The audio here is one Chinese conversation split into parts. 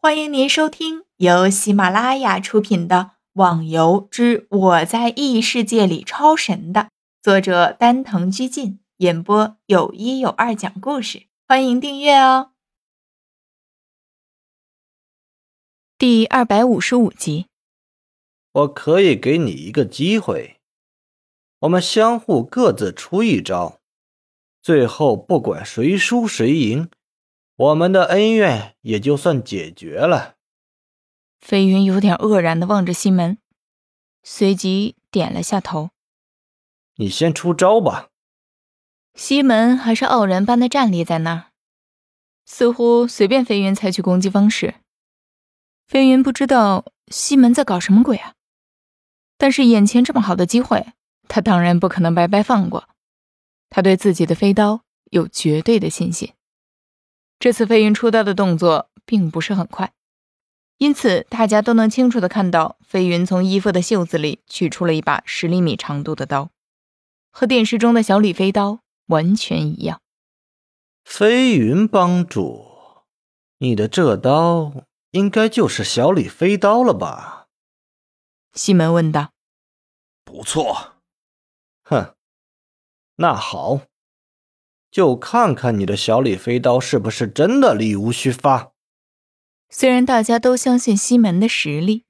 欢迎您收听由喜马拉雅出品的《网游之我在异世界里超神》的作者丹藤居进演播，有一有二讲故事。欢迎订阅哦。第二百五十五集，我可以给你一个机会，我们相互各自出一招，最后不管谁输谁赢。我们的恩怨也就算解决了。飞云有点愕然的望着西门，随即点了下头。你先出招吧。西门还是傲然般的站立在那儿，似乎随便飞云采取攻击方式。飞云不知道西门在搞什么鬼啊，但是眼前这么好的机会，他当然不可能白白放过。他对自己的飞刀有绝对的信心。这次飞云出刀的动作并不是很快，因此大家都能清楚的看到飞云从衣服的袖子里取出了一把十厘米长度的刀，和电视中的小李飞刀完全一样。飞云帮主，你的这刀应该就是小李飞刀了吧？西门问道。不错。哼，那好。就看看你的小李飞刀是不是真的力无虚发。虽然大家都相信西门的实力，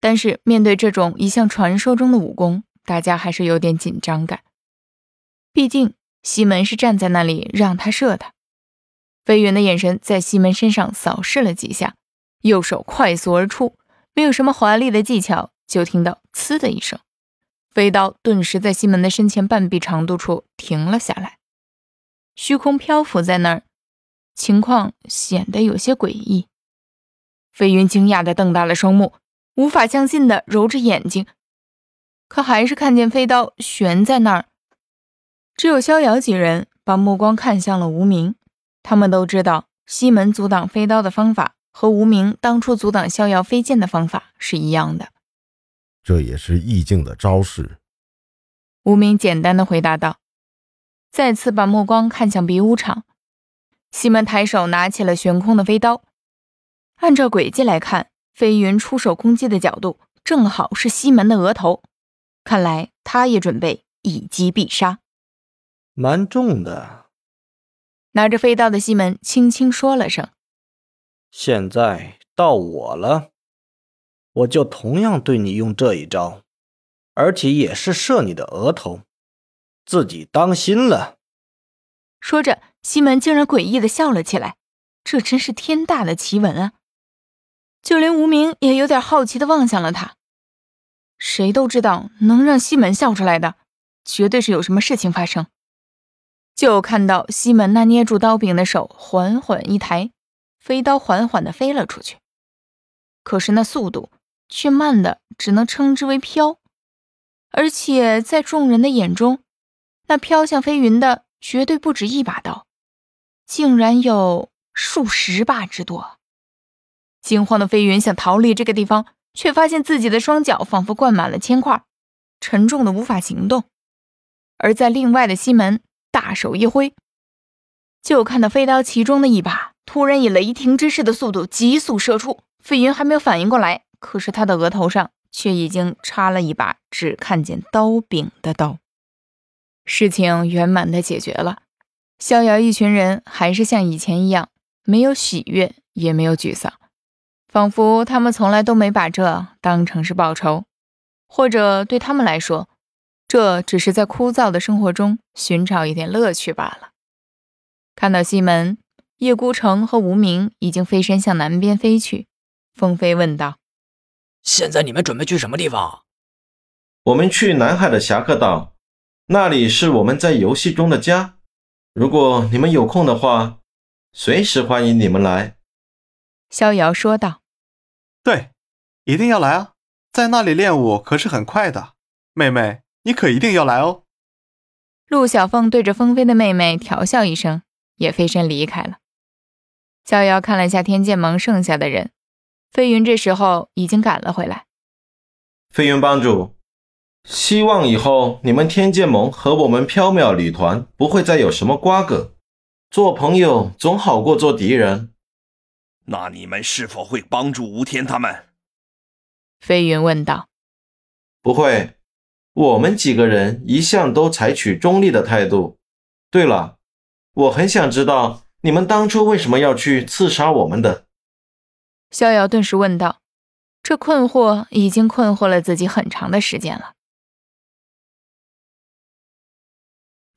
但是面对这种一向传说中的武功，大家还是有点紧张感。毕竟西门是站在那里让他射的。飞云的眼神在西门身上扫视了几下，右手快速而出，没有什么华丽的技巧，就听到“呲”的一声，飞刀顿时在西门的身前半臂长度处停了下来。虚空漂浮在那儿，情况显得有些诡异。飞云惊讶的瞪大了双目，无法相信的揉着眼睛，可还是看见飞刀悬在那儿。只有逍遥几人把目光看向了无名，他们都知道西门阻挡飞刀的方法和无名当初阻挡逍遥飞剑的方法是一样的。这也是意境的招式。无名简单的回答道。再次把目光看向比武场，西门抬手拿起了悬空的飞刀。按照轨迹来看，飞云出手攻击的角度正好是西门的额头，看来他也准备一击必杀。蛮重的。拿着飞刀的西门轻轻说了声：“现在到我了，我就同样对你用这一招，而且也是射你的额头。”自己当心了。说着，西门竟然诡异的笑了起来，这真是天大的奇闻啊！就连无名也有点好奇的望向了他。谁都知道，能让西门笑出来的，绝对是有什么事情发生。就看到西门那捏住刀柄的手缓缓一抬，飞刀缓缓的飞了出去。可是那速度却慢的只能称之为飘，而且在众人的眼中。那飘向飞云的绝对不止一把刀，竟然有数十把之多。惊慌的飞云想逃离这个地方，却发现自己的双脚仿佛灌满了铅块，沉重的无法行动。而在另外的西门大手一挥，就看到飞刀其中的一把突然以雷霆之势的速度急速射出。飞云还没有反应过来，可是他的额头上却已经插了一把只看见刀柄的刀。事情圆满的解决了，逍遥一群人还是像以前一样，没有喜悦，也没有沮丧，仿佛他们从来都没把这当成是报仇，或者对他们来说，这只是在枯燥的生活中寻找一点乐趣罢了。看到西门、叶孤城和无名已经飞身向南边飞去，风飞问道：“现在你们准备去什么地方？”“我们去南海的侠客岛。”那里是我们在游戏中的家，如果你们有空的话，随时欢迎你们来。”逍遥说道。“对，一定要来啊，在那里练武可是很快的。妹妹，你可一定要来哦。”陆小凤对着风飞的妹妹调笑一声，也飞身离开了。逍遥看了下天剑盟剩下的人，飞云这时候已经赶了回来。飞云帮主。希望以后你们天剑盟和我们缥缈旅团不会再有什么瓜葛，做朋友总好过做敌人。那你们是否会帮助吴天他们？飞云问道。不会，我们几个人一向都采取中立的态度。对了，我很想知道你们当初为什么要去刺杀我们的。逍遥顿时问道。这困惑已经困惑了自己很长的时间了。